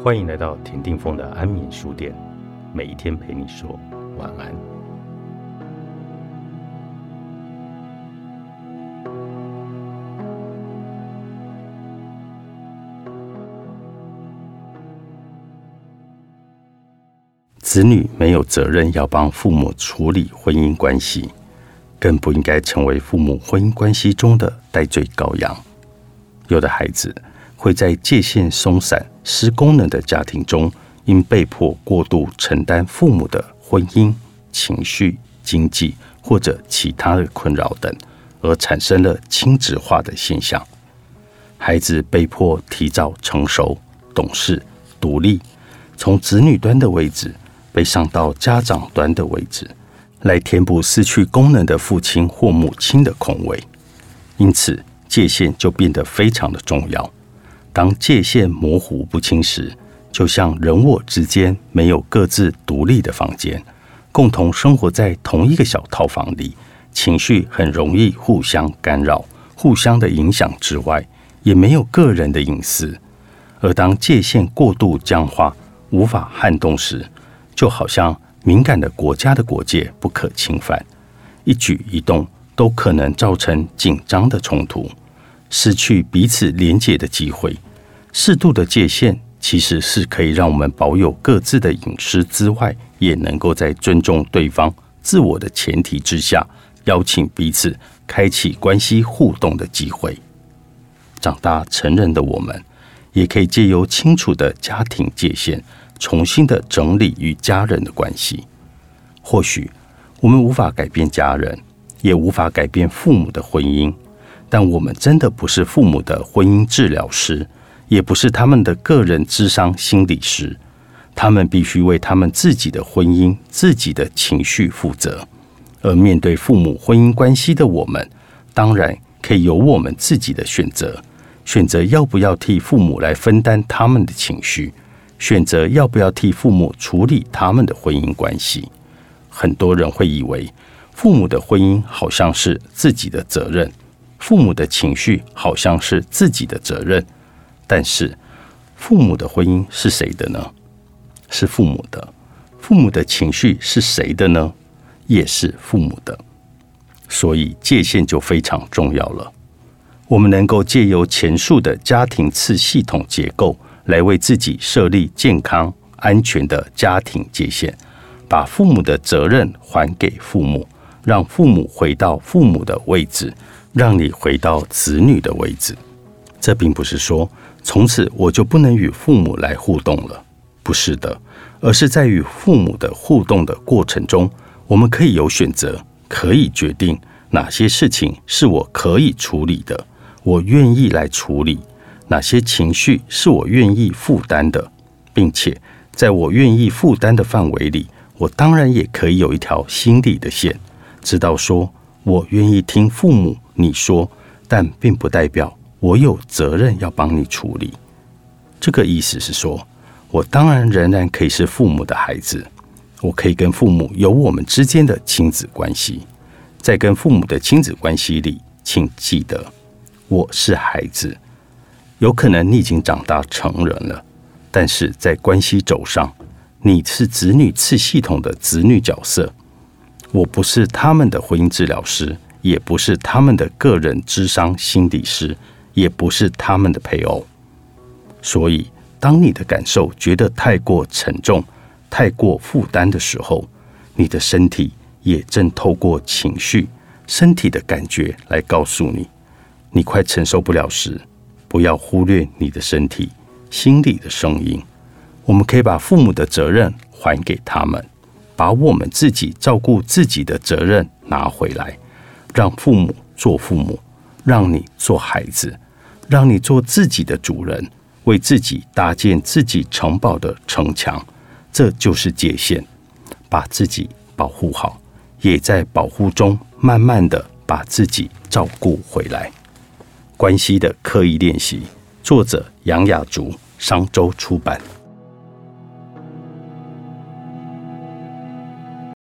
欢迎来到田定峰的安眠书店，每一天陪你说晚安。子女没有责任要帮父母处理婚姻关系，更不应该成为父母婚姻关系中的代罪羔羊。有的孩子。会在界限松散、失功能的家庭中，因被迫过度承担父母的婚姻、情绪、经济或者其他的困扰等，而产生了亲子化的现象。孩子被迫提早成熟、懂事、独立，从子女端的位置被上到家长端的位置，来填补失去功能的父亲或母亲的空位。因此，界限就变得非常的重要。当界限模糊不清时，就像人我之间没有各自独立的房间，共同生活在同一个小套房里，情绪很容易互相干扰、互相的影响之外，也没有个人的隐私。而当界限过度僵化、无法撼动时，就好像敏感的国家的国界不可侵犯，一举一动都可能造成紧张的冲突。失去彼此连结的机会，适度的界限其实是可以让我们保有各自的隐私之外，也能够在尊重对方自我的前提之下，邀请彼此开启关系互动的机会。长大成人的我们，也可以借由清楚的家庭界限，重新的整理与家人的关系。或许我们无法改变家人，也无法改变父母的婚姻。但我们真的不是父母的婚姻治疗师，也不是他们的个人智商心理师。他们必须为他们自己的婚姻、自己的情绪负责。而面对父母婚姻关系的我们，当然可以有我们自己的选择：选择要不要替父母来分担他们的情绪，选择要不要替父母处理他们的婚姻关系。很多人会以为，父母的婚姻好像是自己的责任。父母的情绪好像是自己的责任，但是父母的婚姻是谁的呢？是父母的。父母的情绪是谁的呢？也是父母的。所以界限就非常重要了。我们能够借由前述的家庭次系统结构，来为自己设立健康安全的家庭界限，把父母的责任还给父母，让父母回到父母的位置。让你回到子女的位置，这并不是说从此我就不能与父母来互动了，不是的，而是在与父母的互动的过程中，我们可以有选择，可以决定哪些事情是我可以处理的，我愿意来处理；哪些情绪是我愿意负担的，并且在我愿意负担的范围里，我当然也可以有一条心理的线，知道说我愿意听父母。你说，但并不代表我有责任要帮你处理。这个意思是说，我当然仍然可以是父母的孩子，我可以跟父母有我们之间的亲子关系。在跟父母的亲子关系里，请记得，我是孩子。有可能你已经长大成人了，但是在关系轴上，你是子女次系统的子女角色。我不是他们的婚姻治疗师。也不是他们的个人智商心理师，也不是他们的配偶。所以，当你的感受觉得太过沉重、太过负担的时候，你的身体也正透过情绪、身体的感觉来告诉你，你快承受不了时，不要忽略你的身体、心理的声音。我们可以把父母的责任还给他们，把我们自己照顾自己的责任拿回来。让父母做父母，让你做孩子，让你做自己的主人，为自己搭建自己城堡的城墙，这就是界限。把自己保护好，也在保护中慢慢的把自己照顾回来。关系的刻意练习，作者杨雅竹，商周出版。